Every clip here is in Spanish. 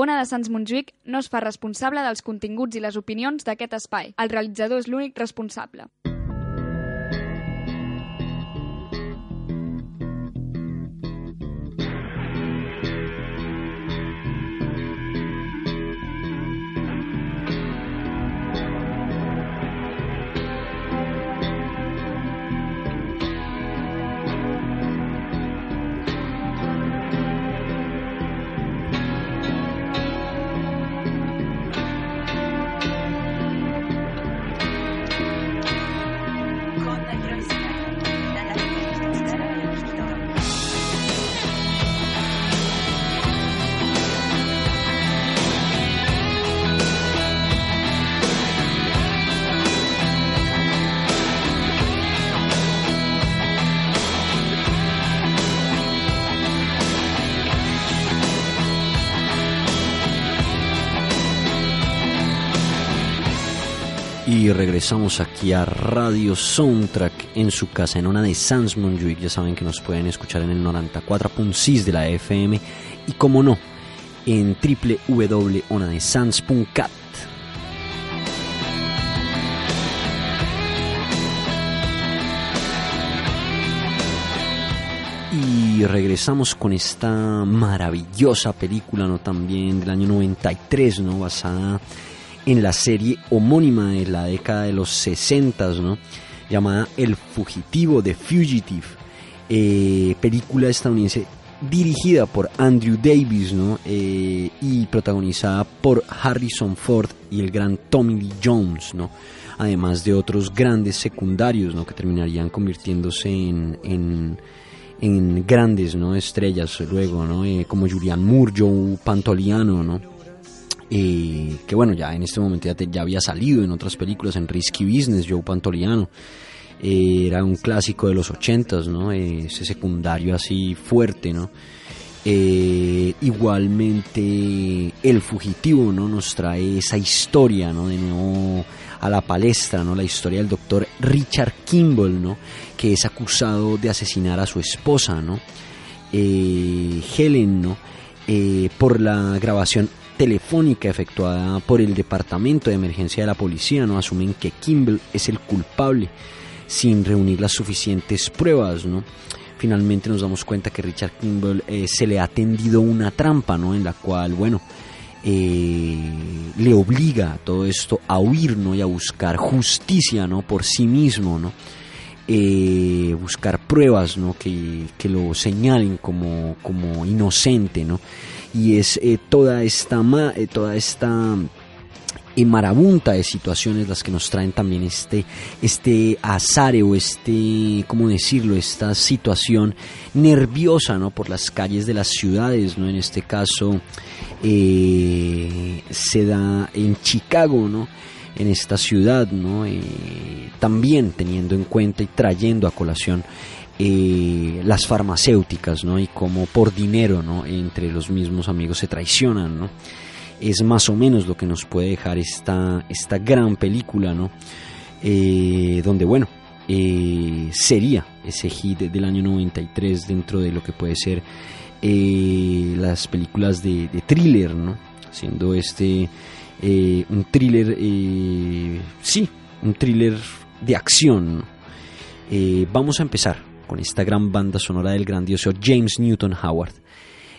Ona de Sants Montjuïc no es fa responsable dels continguts i les opinions d'aquest espai. El realitzador és l'únic responsable. Regresamos aquí a Radio Soundtrack en su casa, en una de Sans Montjuic. Ya saben que nos pueden escuchar en el 94.6 de la FM y, como no, en www.onadesans.cat. Y regresamos con esta maravillosa película, ¿no? También del año 93, ¿no? Basada la serie homónima de la década de los 60, ¿no? llamada El Fugitivo de Fugitive, eh, película estadounidense dirigida por Andrew Davis ¿no? Eh, y protagonizada por Harrison Ford y el gran Tommy Lee Jones, ¿no? además de otros grandes secundarios ¿no? que terminarían convirtiéndose en, en, en grandes ¿no? estrellas luego, ¿no? Eh, como Julian Moore, Joe Pantoliano, ¿no? Que bueno, ya en este momento ya, te- había salido en otras películas, en Risky Business, Joe Pantoliano. Eh, era un clásico de los ochentas, ¿no? Eh, ese secundario así fuerte, ¿no? Eh, igualmente El Fugitivo, ¿no? Nos trae esa historia, ¿no? De nuevo a la palestra, ¿no? La historia del doctor Richard Kimball, ¿no? Que es acusado de asesinar a su esposa, ¿no? Eh, Helen, ¿no? Por la grabación telefónica efectuada por el Departamento de Emergencia de la Policía, ¿no? Asumen que Kimball es el culpable sin reunir las suficientes pruebas, ¿no? Finalmente nos damos cuenta que Richard Kimball eh, se le ha tendido una trampa, ¿no? En la cual, bueno, eh, le obliga a todo esto a huir, ¿no? Y a buscar justicia, ¿no? Por sí mismo, ¿no? Eh, buscar pruebas, ¿no? Que, que lo señalen como, como inocente, ¿no? Y es eh, toda esta, ma- eh, toda esta y marabunta de situaciones las que nos traen también este, este azar o este, ¿cómo decirlo? Esta situación nerviosa, ¿no? Por las calles de las ciudades, ¿no? En este caso eh, se da en Chicago, ¿no? En esta ciudad, ¿no? Eh, también teniendo en cuenta y trayendo a colación eh, las farmacéuticas, ¿no? Y cómo por dinero, ¿no? Entre los mismos amigos se traicionan, ¿no? es más o menos lo que nos puede dejar esta, esta gran película, ¿no? Eh, donde, bueno, eh, sería ese hit del año 93 dentro de lo que puede ser las películas de, thriller, ¿no? Siendo este un thriller, sí, un thriller de acción. vamos a empezar con esta gran banda sonora del grandioso James Newton Howard.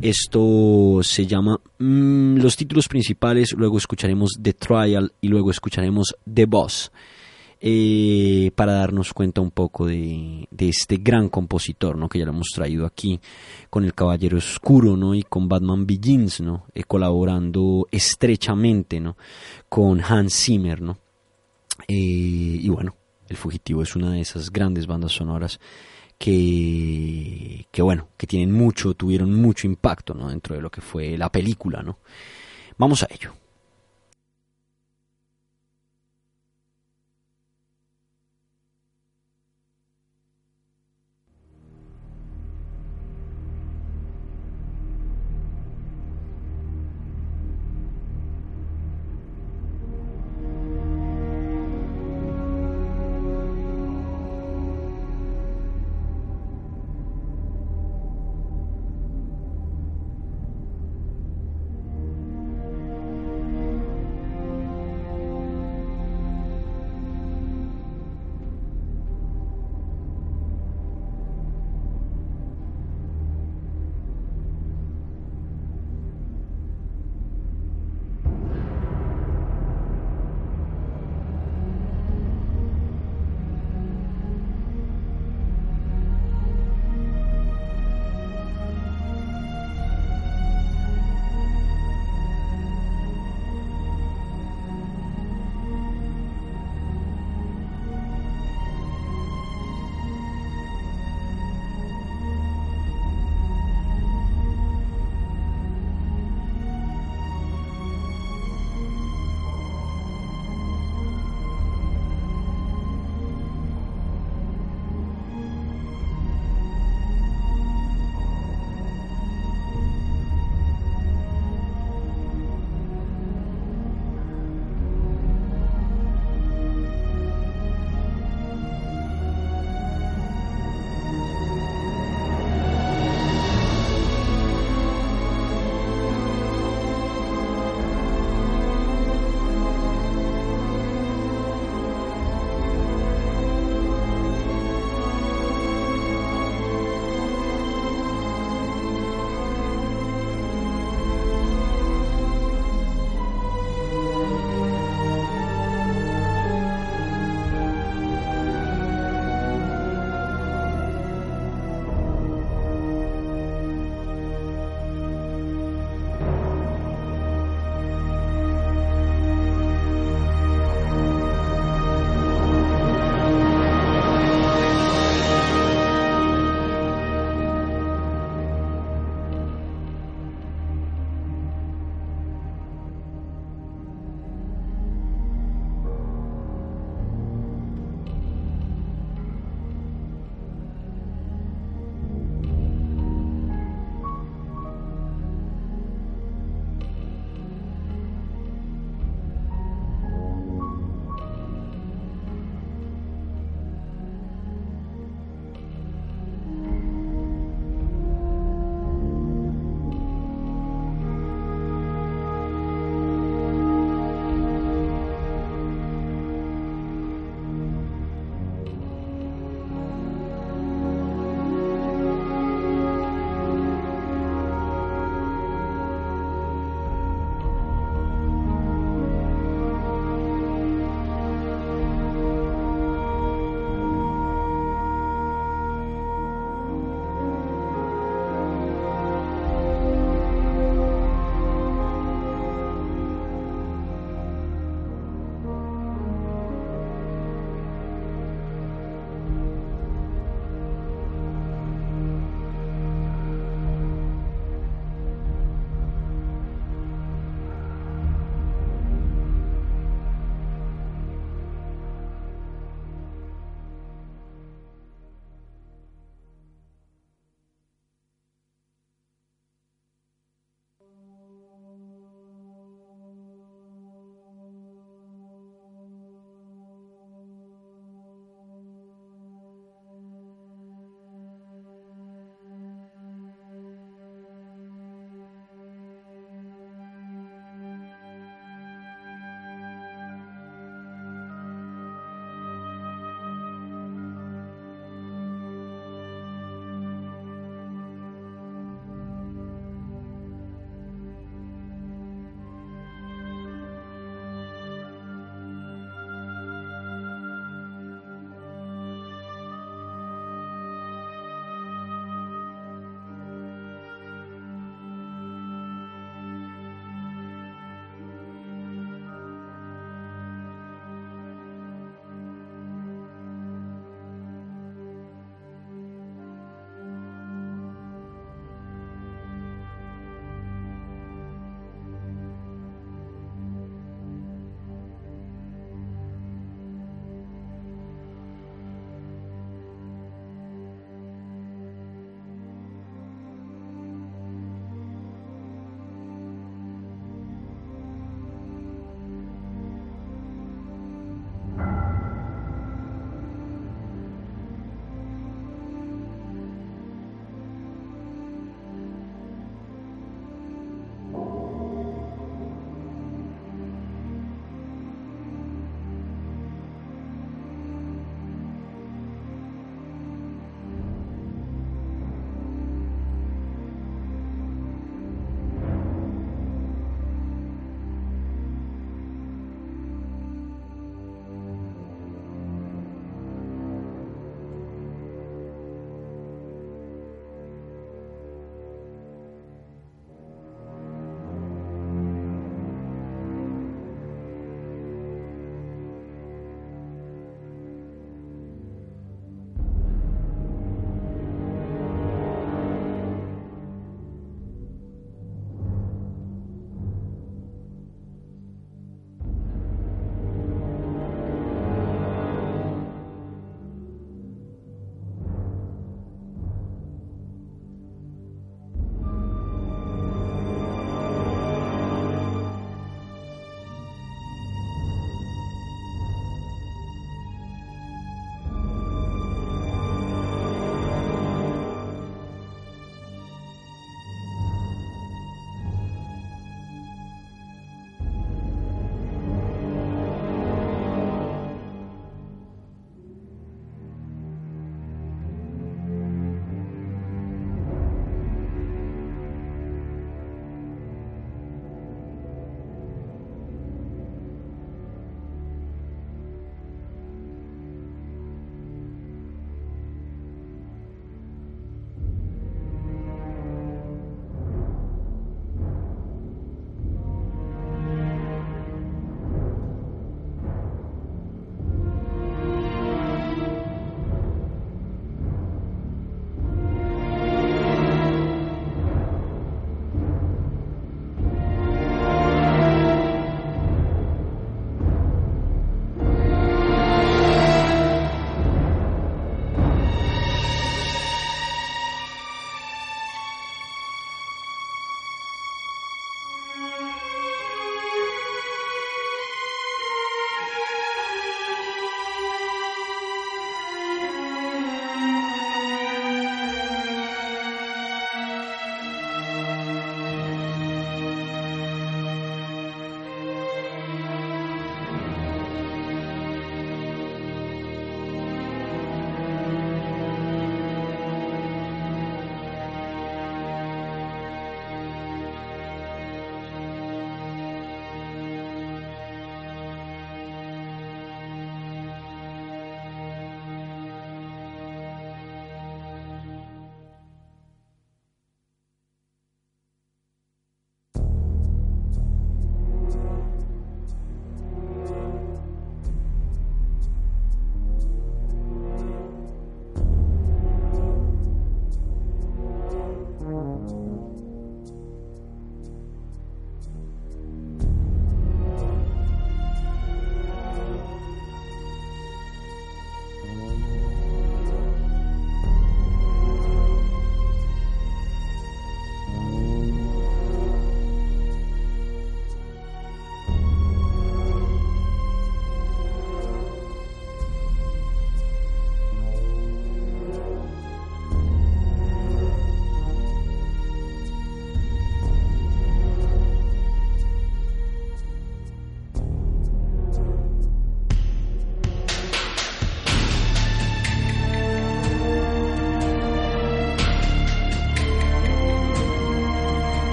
Esto se llama mm, los títulos principales, luego escucharemos The Trial y luego escucharemos The Boss. eh, para darnos cuenta un poco de, este gran compositor, ¿no? Que ya lo hemos traído aquí con El Caballero Oscuro, ¿no? Y con Batman Begins, ¿no? Eh, colaborando estrechamente, ¿no? Con Hans Zimmer, ¿no? Eh, y bueno, El Fugitivo es una de esas grandes bandas sonoras que, que bueno, que tienen mucho, tuvieron mucho impacto ¿no? dentro de lo que fue la película, ¿no? Vamos a ello.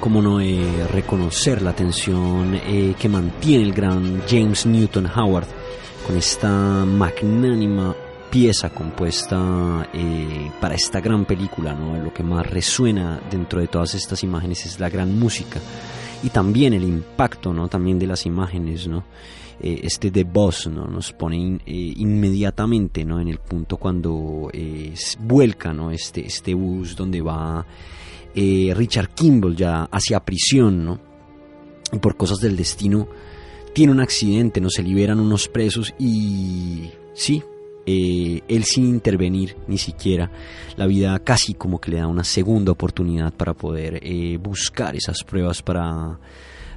Como no eh, reconocer la atención eh, que mantiene el gran James Newton Howard con esta magnánima pieza compuesta eh, para esta gran película, ¿no? Lo que más resuena dentro de todas estas imágenes es la gran música y también el impacto, ¿no? También de las imágenes, ¿no? este The Boss, ¿no? Nos pone inmediatamente, ¿no? En el punto cuando vuelca, ¿no? Este, este bus donde va eh, Richard Kimball ya hacia prisión, ¿no? Y por cosas del destino tiene un accidente, no se liberan unos presos y sí, eh, él sin intervenir ni siquiera, la vida casi como que le da una segunda oportunidad para poder eh, buscar esas pruebas para,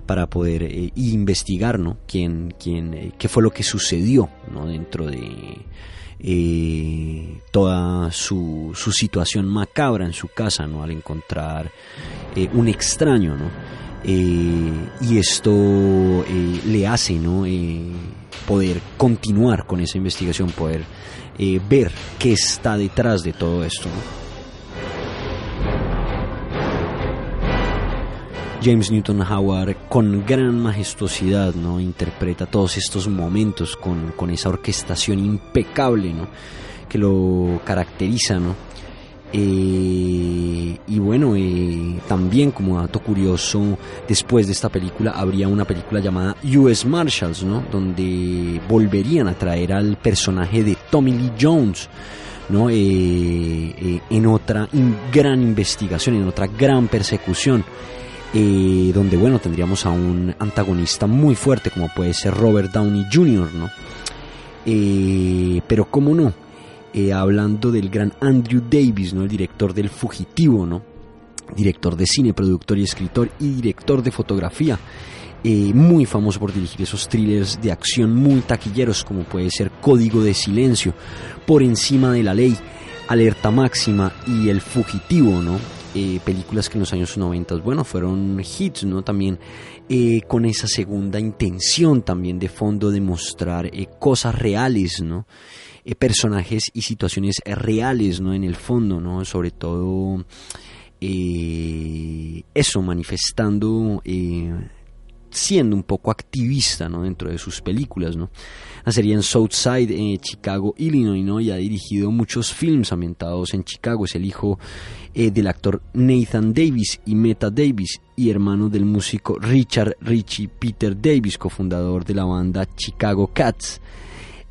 para poder investigar, ¿no? ¿Quién, quién, ¿Qué fue lo que sucedió, ¿no? Dentro de eh, toda su, su, situación macabra en su casa, ¿no? Al encontrar eh, un extraño, ¿no? Eh, y esto le hace, ¿no? poder continuar con esa investigación, poder ver qué está detrás de todo esto, James Newton Howard con gran majestuosidad no interpreta todos estos momentos con, con esa orquestación impecable ¿no? que lo caracteriza ¿no? Eh, y bueno eh, también como dato curioso después de esta película habría una película llamada US Marshals ¿no? donde volverían a traer al personaje de Tommy Lee Jones ¿no? Eh, en otra gran investigación en otra gran persecución eh, donde bueno tendríamos a un antagonista muy fuerte como puede ser Robert Downey Jr., ¿no? Eh, pero cómo no, eh, hablando del gran Andrew Davis, ¿no? El director del Fugitivo, ¿no? Director de cine, productor y escritor y director de fotografía. muy famoso por dirigir esos thrillers de acción muy taquilleros como puede ser Código de Silencio, Por encima de la ley, Alerta Máxima y El Fugitivo, ¿no? Eh, películas que en los años 90, bueno, fueron hits, ¿no? También eh, con esa segunda intención también de fondo de mostrar eh, cosas reales, ¿no? personajes y situaciones reales, ¿no? En el fondo, ¿no? Sobre todo eso, manifestando siendo un poco activista ¿no? dentro de sus películas. ¿no? Nacería en Southside, Chicago, Illinois, ¿no? y ha dirigido muchos films ambientados en Chicago. Es el hijo eh, del actor Nathan Davis y Meta Davis y hermano del músico Richard Richie Peter Davis, cofundador de la banda Chicago Cats.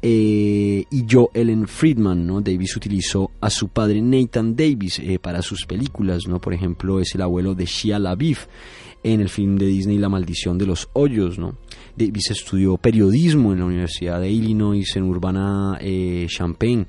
Eh, y Joe Ellen Friedman, ¿no? Davis utilizó a su padre Nathan Davis eh, para sus películas, ¿no? Por ejemplo, es el abuelo de Shia LaBeouf en el film de Disney La maldición de los hoyos, ¿no? Davis estudió periodismo en la Universidad de Illinois en Urbana Champaign,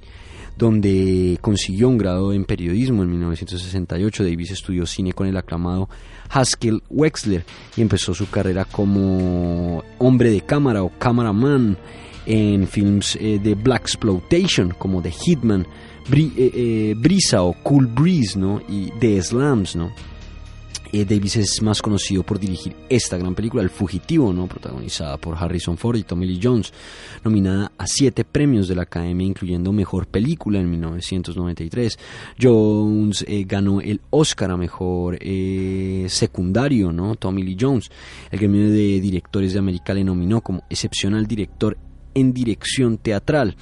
donde consiguió un grado en periodismo en 1968. Davis estudió cine con el aclamado Haskell Wexler y empezó su carrera como hombre de cámara o cameraman en films eh, de Black Exploitation como The Hitman, eh, Brisa o Cool Breeze, ¿no? Y The Slams, ¿no? Eh, Davis es más conocido por dirigir esta gran película, El Fugitivo, ¿no? protagonizada por Harrison Ford y Tommy Lee Jones, nominada a siete premios de la Academia, incluyendo Mejor Película en 1993. Jones eh, ganó el Oscar a Mejor eh, Secundario, ¿no? Tommy Lee Jones. El gremio de directores de América le nominó como excepcional director en dirección teatral.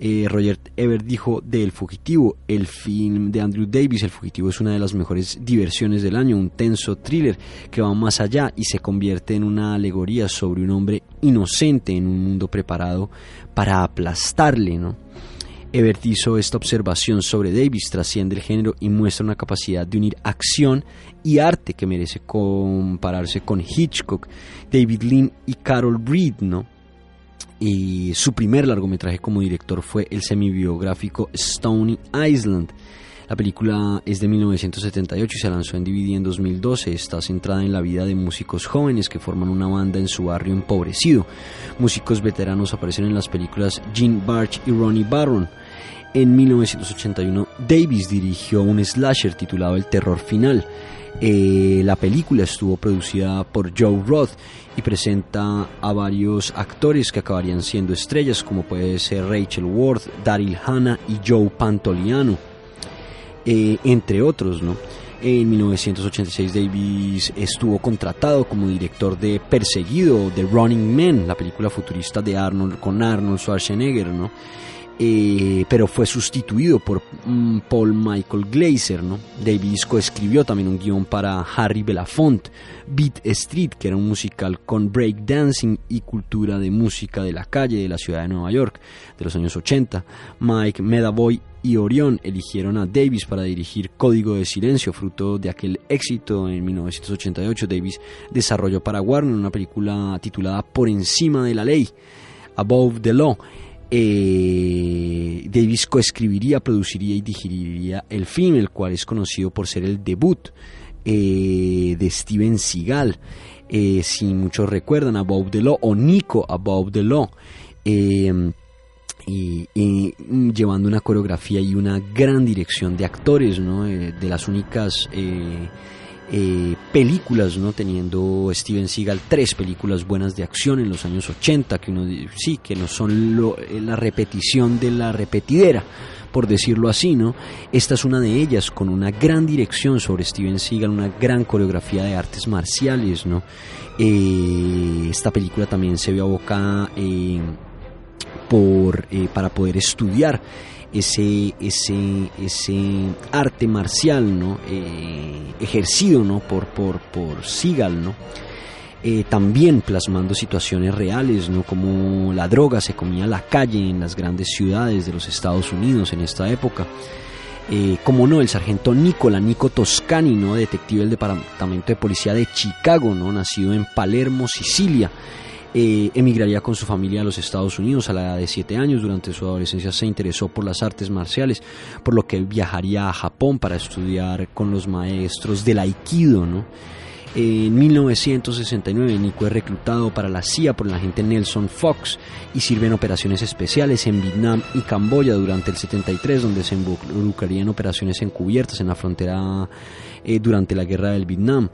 Eh, Roger Ebert dijo de El Fugitivo, el film de Andrew Davis, El Fugitivo es una de las mejores diversiones del año, un tenso thriller que va más allá y se convierte en una alegoría sobre un hombre inocente en un mundo preparado para aplastarle, ¿no? Ebert hizo esta observación sobre Davis, trasciende el género y muestra una capacidad de unir acción y arte que merece compararse con Hitchcock, David Lean y Carol Reed, ¿no? Y su primer largometraje como director fue el semibiográfico Stony Island. La película es de 1978 y se lanzó en DVD en 2012. Está centrada en la vida de músicos jóvenes que forman una banda en su barrio empobrecido. Músicos veteranos aparecen en las películas Gene Barge y Ronnie Barron. En 1981, Davis dirigió un slasher titulado El Terror Final. Eh, la película estuvo producida por Joe Roth y presenta a varios actores que acabarían siendo estrellas, como puede ser Rachel Worth, Daryl Hannah y Joe Pantoliano, eh, entre otros. En 1986 Davis estuvo contratado como director de Perseguido, de Running Man, la película futurista de Arnold con Arnold Schwarzenegger, ¿no? Eh, pero fue sustituido por mm, Paul Michael Glazer. ¿no? Davis coescribió también un guion para Harry Belafonte, Beat Street, que era un musical con breakdancing y cultura de música de la calle de la ciudad de Nueva York de los años 80. Mike Medavoy y Orion eligieron a Davis para dirigir Código de Silencio, fruto de aquel éxito en 1988. Davis desarrolló para Warner una película titulada Por encima de la ley, Above the Law eh, Davis coescribiría, produciría y dirigiría el film, el cual es conocido por ser el debut eh, de Steven Seagal. Eh, si muchos recuerdan, Above the Law o Nico Above the Law. Eh, y, llevando una coreografía y una gran dirección de actores, ¿no? de las únicas películas, ¿no? Teniendo Steven Seagal tres películas buenas de acción en los años 80, que uno sí, que no son eh, la repetición de la repetidera, por decirlo así, ¿no? Esta es una de ellas, con una gran dirección sobre Steven Seagal, una gran coreografía de artes marciales, ¿no? Eh, esta película también se vio abocada por, para poder estudiar ese, ese, ese arte marcial ¿no? Eh, ejercido ¿no? por, por, por Seagal, ¿no? Eh, también plasmando situaciones reales, ¿no? como la droga se comía la calle en las grandes ciudades de los Estados Unidos en esta época. Eh, como no, el sargento Nicola Nico Toscani, ¿no? detective del Departamento de Policía de Chicago, ¿no? nacido en Palermo, Sicilia, eh, emigraría con su familia a los Estados Unidos a la edad de 7 años. Durante su adolescencia se interesó por las artes marciales, por lo que viajaría a Japón para estudiar con los maestros del Aikido. ¿no? En 1969 Nico es reclutado para la CIA por el agente Nelson Fox y sirve en operaciones especiales en Vietnam y Camboya durante el 73 donde se involucraría en operaciones encubiertas en la frontera eh, durante la guerra del Vietnam.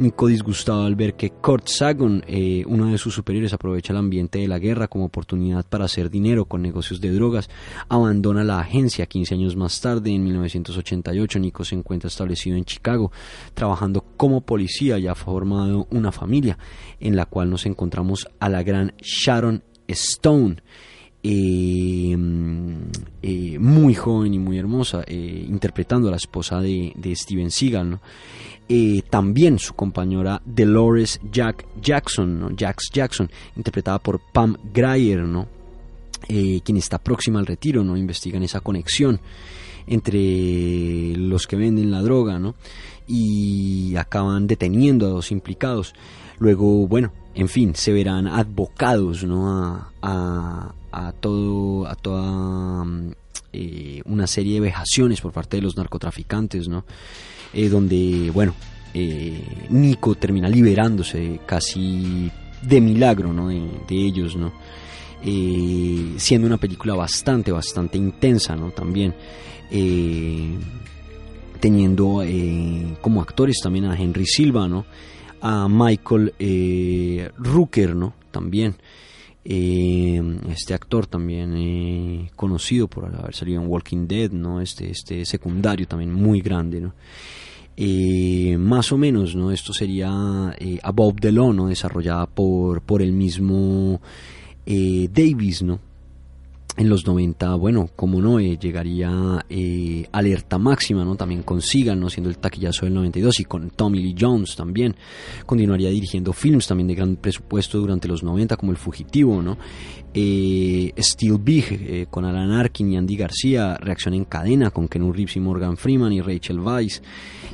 Nico disgustado al ver que Kurt Sagan, eh, uno de sus superiores, aprovecha el ambiente de la guerra como oportunidad para hacer dinero con negocios de drogas, abandona la agencia. 15 años más tarde, en 1988, Nico se encuentra establecido en Chicago, trabajando como policía y ha formado una familia en la cual nos encontramos a la gran Sharon Stone. Eh, eh, muy joven y muy hermosa, interpretando a la esposa de, de Steven Seagal. ¿no? Eh, también su compañera Dolores Jack Jackson, ¿no? Jax Jackson, interpretada por Pam Grier, ¿no? Eh, quien está próxima al retiro, ¿no? Investigan esa conexión entre los que venden la droga, ¿no? Y acaban deteniendo a dos implicados. Luego, bueno, en fin, se verán advocados, ¿no? A, a, todo, a toda eh, una serie de vejaciones por parte de los narcotraficantes, ¿no? Eh, donde, bueno, eh, Nico termina liberándose casi de milagro ¿no? de, ellos, ¿no? Eh, siendo una película bastante, bastante intensa, ¿no? También teniendo como actores también a Henry Silva, ¿no? A Michael Rooker, ¿no? También. Este actor también conocido por haber salido en Walking Dead, ¿no? Este, este secundario también muy grande, ¿no? Eh, más o menos, ¿no? Esto sería eh, Above the Law. Desarrollada por, por el mismo eh, Davis, ¿no? En los 90, bueno, como no, eh, llegaría eh, Alerta Máxima, ¿no? También con Seagal, ¿no? Siendo el taquillazo del 92 y con Tommy Lee Jones también. Continuaría dirigiendo films también de gran presupuesto durante los 90 como El Fugitivo, ¿no? Eh, Steel Big eh, con Alan Arkin y Andy García, Reacción en Cadena con Ken Reeves y Morgan Freeman y Rachel Weisz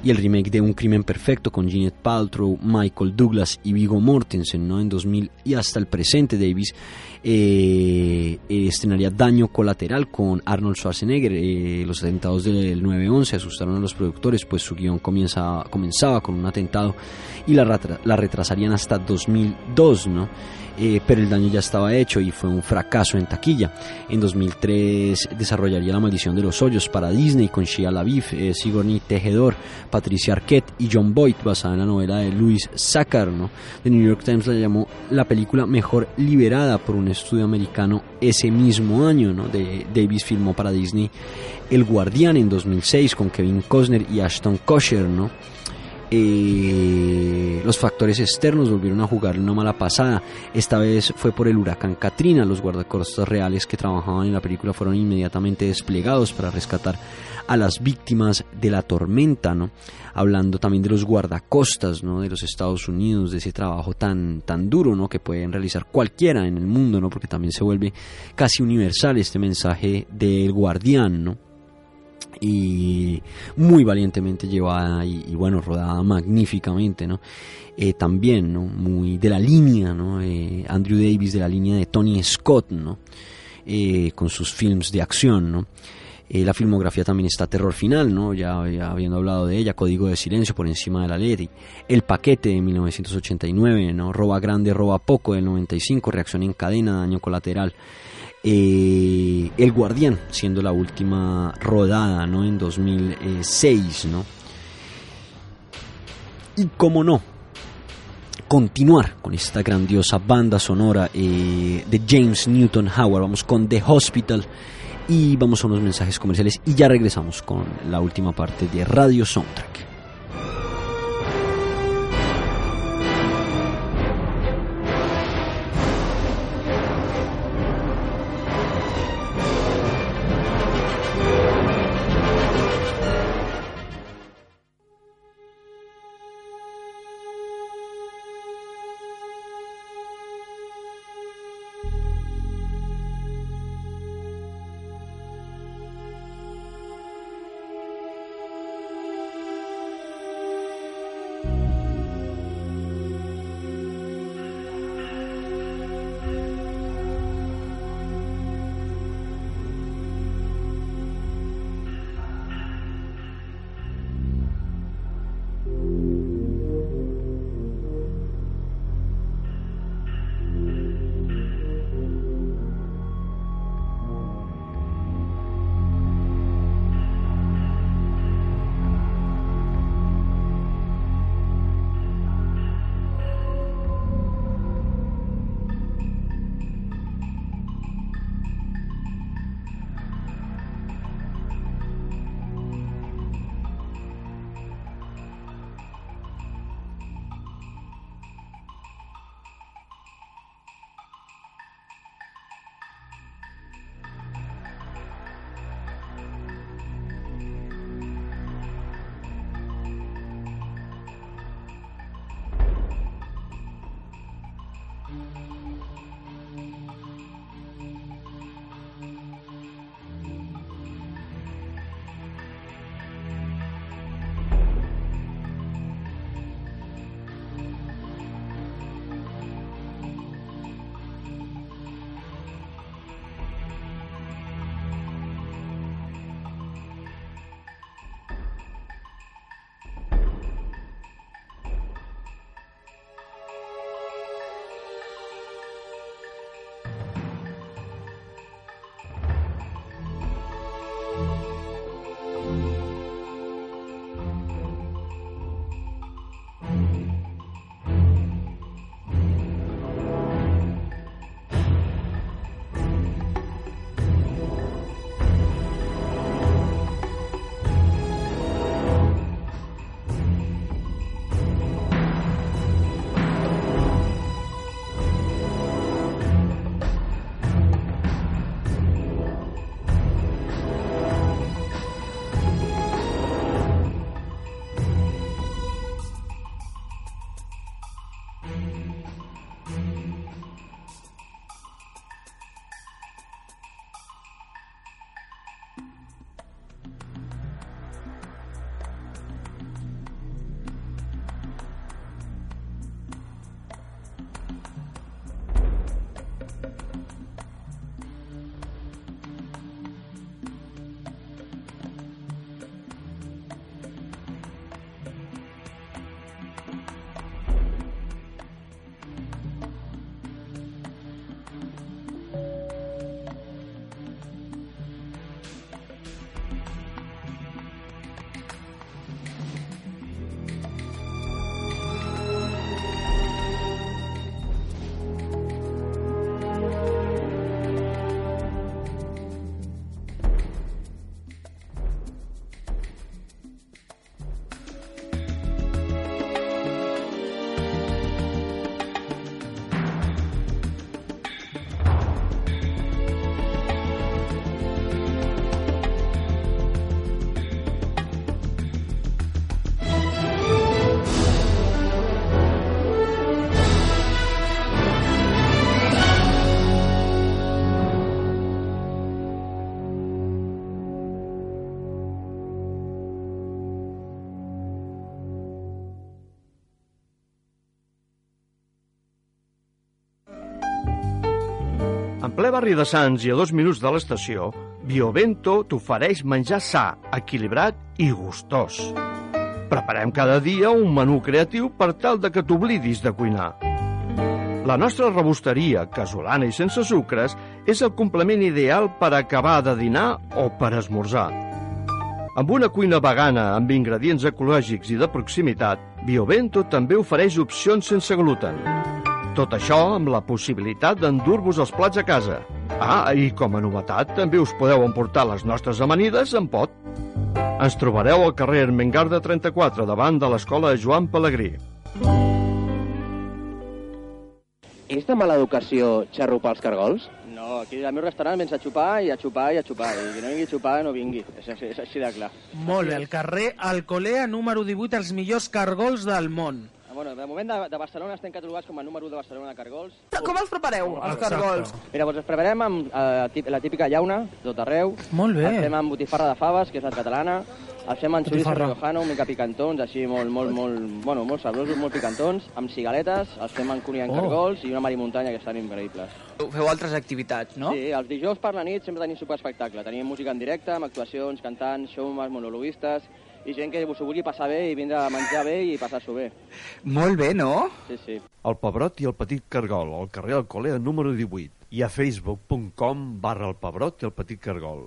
y el remake de Un Crimen Perfecto con Jeanette Paltrow, Michael Douglas y Vigo Mortensen, ¿no? En 2000 y hasta el presente Davis eh, estrenaría Daño Colateral con Arnold Schwarzenegger. Eh, los atentados del 9-11 asustaron a los productores, pues su guion comienza, comenzaba con un atentado y la, la retrasarían hasta 2002, ¿no? Eh, pero el daño ya estaba hecho y fue un fracaso en taquilla. En 2003 desarrollaría La Maldición de los Hoyos para Disney con Shia LaBeouf, eh, Sigourney Tejedor, Patricia Arquette y John Boyd, basada en la novela de Louis Sachar. ¿no? The New York Times la llamó la película mejor liberada por un estudio americano ese mismo año. ¿no? De, Davis filmó para Disney El Guardián en 2006 con Kevin Costner y Ashton Kutcher. ¿no? Los factores externos volvieron a jugar una mala pasada. Esta vez fue por el huracán Katrina. Los guardacostas reales que trabajaban en la película fueron inmediatamente desplegados para rescatar a las víctimas de la tormenta, ¿no? Hablando también de los guardacostas, ¿no? De los Estados Unidos, de ese trabajo tan, tan duro, ¿no? Que pueden realizar cualquiera en el mundo, ¿no? Porque también se vuelve casi universal este mensaje del guardián, ¿no? Y muy valientemente llevada y, bueno, rodada magníficamente, ¿no? Eh, también, ¿no? Muy de la línea, ¿no? Eh, Andrew Davis de la línea de Tony Scott, ¿no? Eh, con sus films de acción, ¿no? la filmografía también está Terror Final, ¿no? Ya, habiendo hablado de ella, Código de Silencio por encima de la ley, El Paquete de 1989, ¿no? Roba Grande, Roba Poco del 95, Reacción en Cadena, Daño Colateral eh, el Guardián, siendo la última rodada ¿no? en 2006. ¿no? Y cómo no, continuar con esta grandiosa banda sonora eh, de James Newton Howard. Vamos con The Hospital y vamos a unos mensajes comerciales y ya regresamos con la última parte de Radio Soundtrack. Ple barri de Sants i a dos minuts de l'estació, Biovento t'ofereix menjar sa, equilibrat i gustós. Preparem cada dia un menú creatiu per tal de que t'oblidis de cuinar. La nostra rebosteria, casolana i sense sucres, és el complement ideal per acabar de dinar o per esmorzar. Amb una cuina vegana amb ingredients ecològics i de proximitat, Biovento també ofereix opcions sense gluten. Tot això amb la possibilitat d'endur-vos els plats a casa. Ah, i com a novetat també us podeu emportar les nostres amanides en pot. Ens trobareu al carrer Ermengarda 34 davant de l'escola Joan Pellegrí. És de mala educació xarrupar els cargols? No, aquí al meu restaurant vens a xupar i a xupar i a xupar. I qui no vingui a xupar, no vingui. És, és, és així de clar. Molt bé, el carrer Alcolea número 18, els millors cargols del món. Bueno, de moment de, de Barcelona estem catalogats com a número 1 de Barcelona de cargols. Com els prepareu, els Exacte. cargols? Mira, doncs els preparem amb eh, la típica llauna, tot arreu. Molt bé. El fem amb botifarra de faves, que és la catalana. El fem amb xoriço riojano, mica picantons, així molt, molt, molt, bueno, molt sabrosos, molt picantons, amb cigaletes, els fem amb cuní en Oh. cargols i una marimuntanya que estan increïbles. Feu altres activitats, no? Sí, els dijous per la nit sempre tenim superespectacle. Tenim música en directe, amb actuacions, cantants, showmans, monologuistes i gent que s'ho vulgui passar bé i vindre a menjar bé i passar-s'ho bé. Molt bé, no? Sí, sí. El Pebrot i el Petit Cargol, al carrer Alcolea número 18 i a facebook.com barra el Pebrot i el Petit Cargol.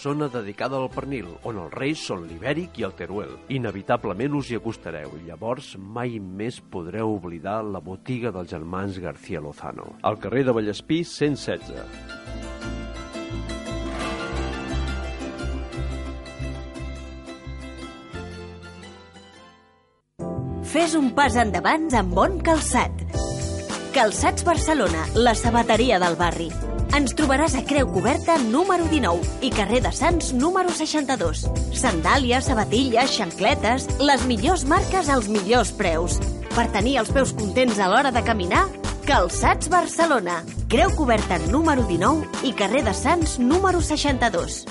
zona dedicada al pernil, on els reis són l'ibèric i el teruel. Inevitablement us hi acostareu i llavors mai més podreu oblidar la botiga dels germans García Lozano. Al carrer de Vallespí 116. Fes un pas endavant amb bon calçat. Calçats Barcelona, la sabateria del barri. Ens trobaràs a Creu Coberta número 19 i carrer de Sants número 62. Sandàlies, sabatilles, xancletes, les millors marques als millors preus. Per tenir els peus contents a l'hora de caminar, Calçats Barcelona. Creu Coberta número 19 i carrer de Sants número 62.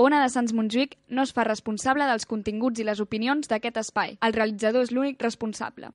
Ona de Sants Montjuïc no es fa responsable dels continguts i les opinions d'aquest espai. El realitzador és l'únic responsable.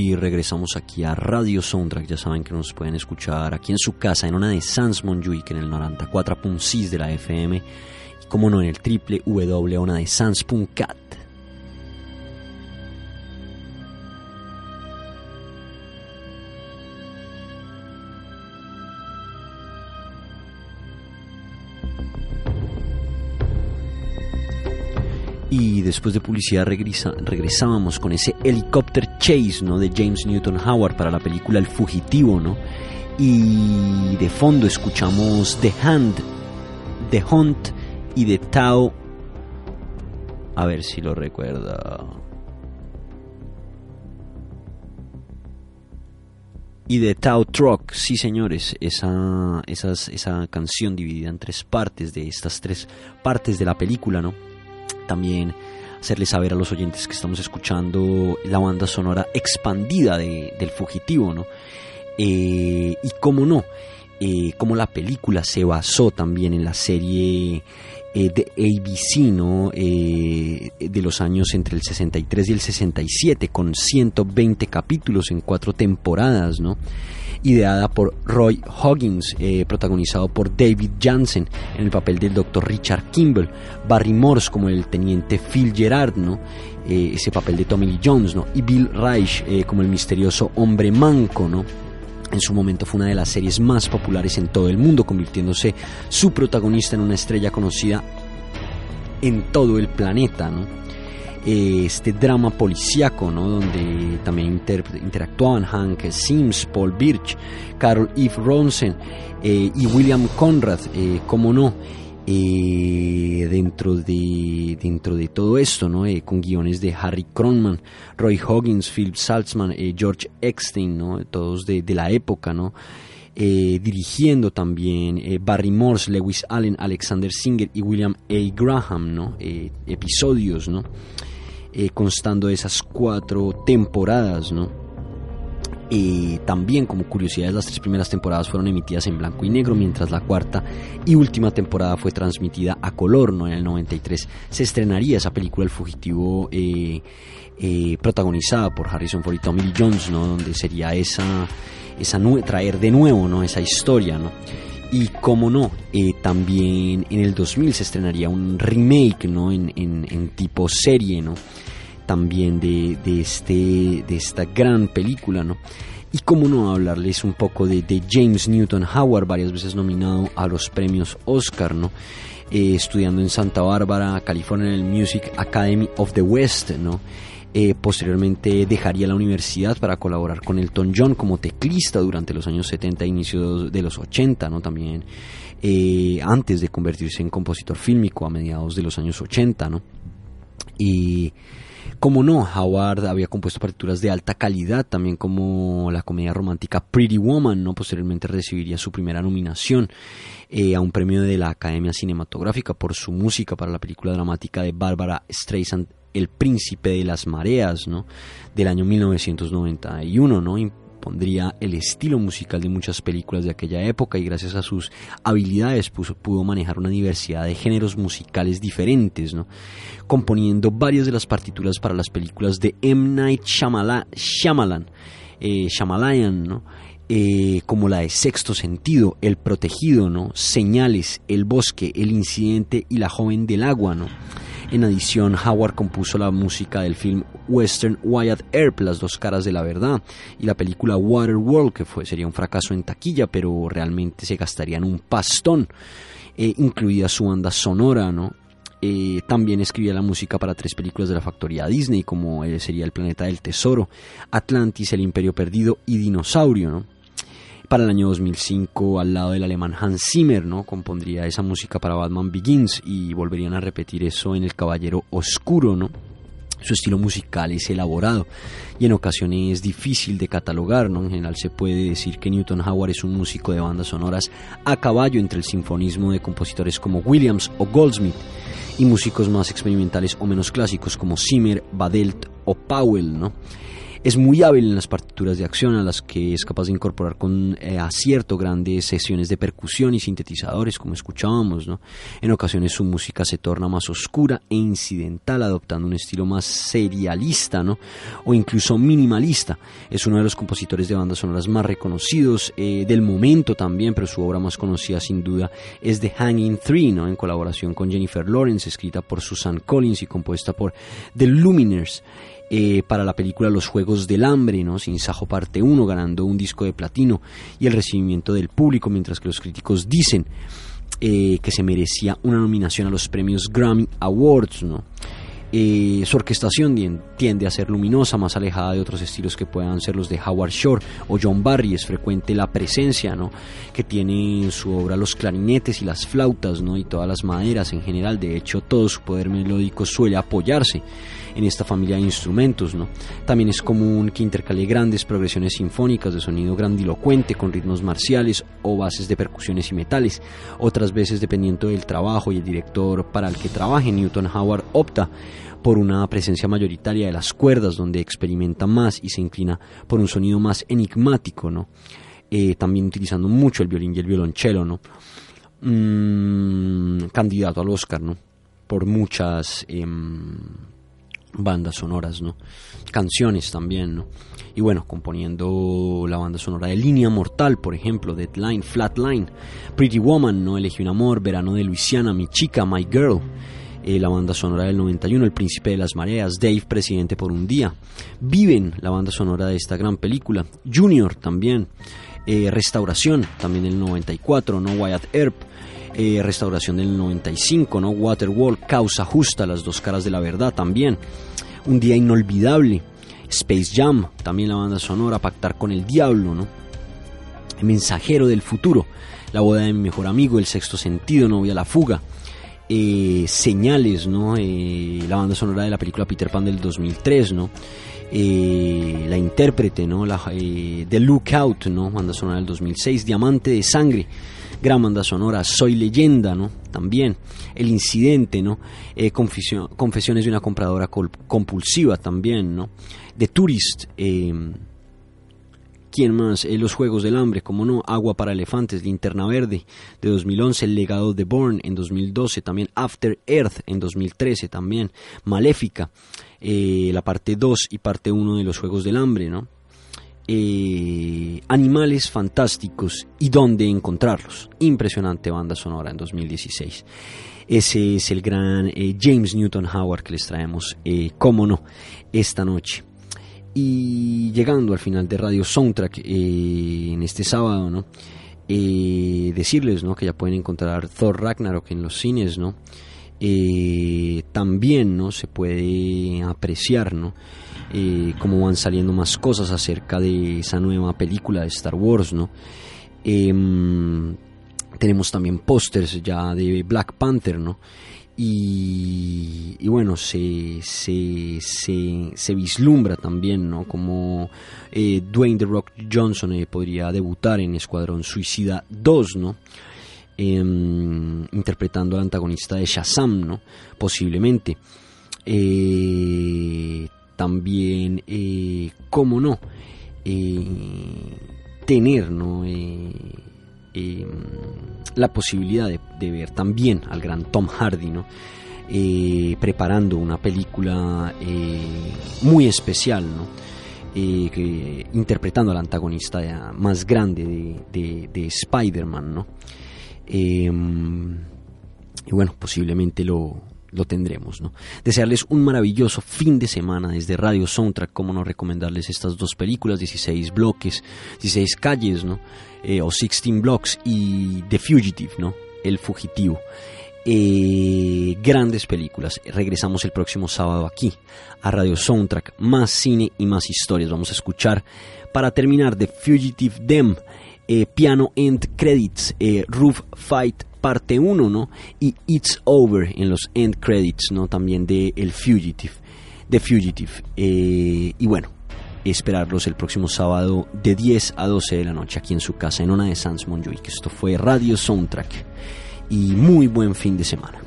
Y regresamos aquí a Radio Soundtrack. Ya saben que nos pueden escuchar aquí en su casa, en una de Sans Montjuic, en el 94.6 de la FM. Y como no, en el www.onadesans.cat. Y después de publicidad regresábamos con ese helicóptero chase ¿no? de James Newton Howard para la película El Fugitivo, ¿no? Y de fondo escuchamos The Hand, The Hunt y The Tao. A ver si lo recuerda. Y The Tao Truck, sí señores, esa, esa canción dividida en tres partes, de estas tres partes de la película, ¿no? también hacerles saber a los oyentes que estamos escuchando la banda sonora expandida de, del fugitivo, ¿no? Eh, y cómo no, eh, cómo la película se basó también en la serie eh, de ABC, ¿no? Eh, de los años entre el 63 y el 67, con 120 capítulos en cuatro temporadas, ¿no? ideada por Roy Hoggins, eh, protagonizado por David Jansen en el papel del Dr. Richard Kimball, Barry Morse como el teniente Phil Gerard, ¿no? Eh, ese papel de Tommy Lee Jones, ¿no? y Bill Reich como el misterioso hombre manco, ¿no? En su momento fue una de las series más populares en todo el mundo, convirtiéndose su protagonista en una estrella conocida en todo el planeta, ¿no? este drama policíaco, ¿no? donde también inter interactuaban Hank Sims, Paul Birch, Carol Eve Ronsen eh, y William Conrad, eh, como no, eh, dentro, de, dentro de todo esto, ¿no? Eh, con guiones de Harry Cronman, Roy Hoggins, Philip Saltzman, eh, George Eckstein, ¿no? todos de, de la época, ¿no? Eh, dirigiendo también Barry Morse, Lewis Allen, Alexander Singer y William A. Graham, ¿no? Episodios, ¿no? constando de esas cuatro temporadas, ¿no? También como curiosidades las tres primeras temporadas fueron emitidas en blanco y negro mientras la cuarta y última temporada fue transmitida a color no en el 93 se estrenaría esa película El fugitivo protagonizada por Harrison Ford y Tommy Lee Jones no donde sería esa esa traer de nuevo ¿no? esa historia. ¿no? Y como no, eh, también en el 2000 se estrenaría un remake ¿no? en, en, tipo serie, ¿no? También de, de, este, de esta gran película. ¿no? Y como no hablarles un poco de, de, James Newton Howard, varias veces nominado a los premios Oscar, ¿no? Eh, estudiando en Santa Bárbara, California, en el Music Academy of the West, ¿no? Eh, posteriormente dejaría la universidad para colaborar con Elton John como teclista durante los años 70 e inicios de los 80, ¿no? También eh, antes de convertirse en compositor fílmico a mediados de los años 80, ¿no? Y como no, Howard había compuesto partituras de alta calidad, también como la comedia romántica Pretty Woman, ¿no? Posteriormente recibiría su primera nominación eh, a un premio de la Academia Cinematográfica por su música para la película dramática de Barbara Streisand el príncipe de las mareas, ¿no? Del año 1991, ¿no? El estilo musical de muchas películas de aquella época y gracias a sus habilidades pudo manejar una diversidad de géneros musicales diferentes, ¿no? Componiendo varias de las partituras para las películas de M. Night Shyamalan, eh, Shyamalan, ¿no? Eh, como la de Sexto Sentido, El Protegido, ¿no? Señales, El Bosque, El Incidente y La Joven del Agua, ¿no? En adición, Howard compuso la música del film western Wyatt Earp, Las dos caras de la verdad, y la película Waterworld, que fue, sería un fracaso en taquilla, pero realmente se gastarían un pastón, eh, incluida su banda sonora, ¿no? Eh, también escribía la música para tres películas de la factoría Disney, como eh, sería El planeta del tesoro, Atlantis, El imperio perdido y Dinosaurio, ¿no? Para el año 2005, al lado del alemán Hans Zimmer, ¿no? compondría esa música para Batman Begins y volverían a repetir eso en El Caballero Oscuro, ¿no? Su estilo musical es elaborado y en ocasiones difícil de catalogar, ¿no? En general se puede decir que Newton Howard es un músico de bandas sonoras a caballo entre el sinfonismo de compositores como Williams o Goldsmith y músicos más experimentales o menos clásicos como Zimmer, Badelt o Powell, ¿no? Es muy hábil en las partituras de acción a las que es capaz de incorporar con eh, acierto grandes sesiones de percusión y sintetizadores, como escuchábamos. En ocasiones su música se torna más oscura e incidental, adoptando un estilo más serialista ¿no? o incluso minimalista. Es uno de los compositores de bandas sonoras más reconocidos eh, del momento también, pero su obra más conocida sin duda es The Hanging Three, ¿no? en colaboración con Jennifer Lawrence, escrita por Susan Collins y compuesta por The Lumineers. Eh, para la película Los Juegos del Hambre, ¿no? Sin Sajo Parte 1, ganando un disco de platino y el recibimiento del público, mientras que los críticos dicen eh, que se merecía una nominación a los premios Grammy Awards, ¿no? Eh, su orquestación tiende a ser luminosa, más alejada de otros estilos que puedan ser los de Howard Shore o John Barry. Es frecuente la presencia ¿no? que tiene en su obra los clarinetes y las flautas ¿no? y todas las maderas en general. De hecho, todo su poder melódico suele apoyarse en esta familia de instrumentos. ¿no? También es común que intercale grandes progresiones sinfónicas de sonido grandilocuente con ritmos marciales o bases de percusiones y metales. Otras veces, dependiendo del trabajo y el director para el que trabaje, Newton Howard opta por una presencia mayoritaria de las cuerdas, donde experimenta más y se inclina por un sonido más enigmático, ¿no? Eh, también utilizando mucho el violín y el violonchelo, ¿no? Mm, candidato al Oscar, ¿no? Por muchas em, bandas sonoras, ¿no? Canciones también, ¿no? Y bueno, componiendo la banda sonora de Línea Mortal, por ejemplo, Deadline, Flatline, Pretty Woman, ¿no? Elegí un amor, Verano de Luisiana, Mi chica, My Girl, eh, la banda sonora del 91, El Príncipe de las Mareas, Dave, Presidente por un Día, Viven, la banda sonora de esta gran película, Junior también, eh, Restauración, también el 94, ¿no? Wyatt Earp, eh, Restauración del 95, ¿no? Waterworld, Causa Justa, Las Dos Caras de la Verdad también, Un Día Inolvidable, Space Jam, también la banda sonora, Pactar con el Diablo, ¿no? Mensajero del Futuro, La Boda de mi Mejor Amigo, El Sexto Sentido, Novia la Fuga, eh, señales, ¿no? Eh, la banda sonora de la película Peter Pan del 2003, ¿no? La intérprete, ¿no? La, The Lookout, ¿no? Banda sonora del 2006, Diamante de Sangre, gran sonora, Soy Leyenda, ¿no? También, El Incidente, ¿no? confesiones de una compradora compulsiva también, ¿no? The Tourist, ¿Quién más? Eh, los Juegos del Hambre, como no, Agua para Elefantes, Linterna Verde de 2011, El Legado de Bourne en 2012, también After Earth en 2013, también Maléfica, eh, la parte 2 y parte 1 de los Juegos del Hambre, ¿no? Eh, animales fantásticos y dónde encontrarlos. Impresionante banda sonora en 2016. Ese es el gran James Newton Howard que les traemos, cómo no, esta noche. Y llegando al final de Radio Soundtrack eh, en este sábado, ¿no? Eh, decirles ¿no? que ya pueden encontrar Thor Ragnarok en los cines, ¿no? Eh, también ¿no? se puede apreciar ¿no? Cómo van saliendo más cosas acerca de esa nueva película de Star Wars. ¿no? Em, tenemos también pósters ya de Black Panther, ¿no? Y, bueno, se, se, se, vislumbra también, ¿no? Como eh, Dwayne The Rock Johnson eh, podría debutar en Escuadrón Suicida 2, ¿no? Em, interpretando al antagonista de Shazam, ¿no? Posiblemente. Eh, también, cómo no, tener, ¿no? la posibilidad de, ver también al gran Tom Hardy, ¿no? Eh, preparando una película eh, muy especial, ¿no? eh, interpretando al antagonista eh, más grande de, de- de Spider-Man, ¿no? Em, y bueno, posiblemente lo, lo tendremos, ¿no? Desearles un maravilloso fin de semana desde Radio Soundtrack, como no recomendarles estas dos películas, 16 bloques, 16 calles, ¿no? Eh, o 16 blocks y The Fugitive, ¿no? El fugitivo. Eh, grandes películas. Regresamos el próximo sábado aquí a Radio Soundtrack. Más cine y más historias. Vamos a escuchar para terminar The Fugitive Dem, eh, Piano End Credits, eh, Roof Fight parte 1, ¿no? Y It's Over en los End Credits, ¿no? También de El Fugitive. The Fugitive. Eh, y bueno, esperarlos el próximo sábado de 10 a 12 de la noche aquí en su casa en Ona de Sans Montjuic. Esto fue Radio Soundtrack y muy buen fin de semana.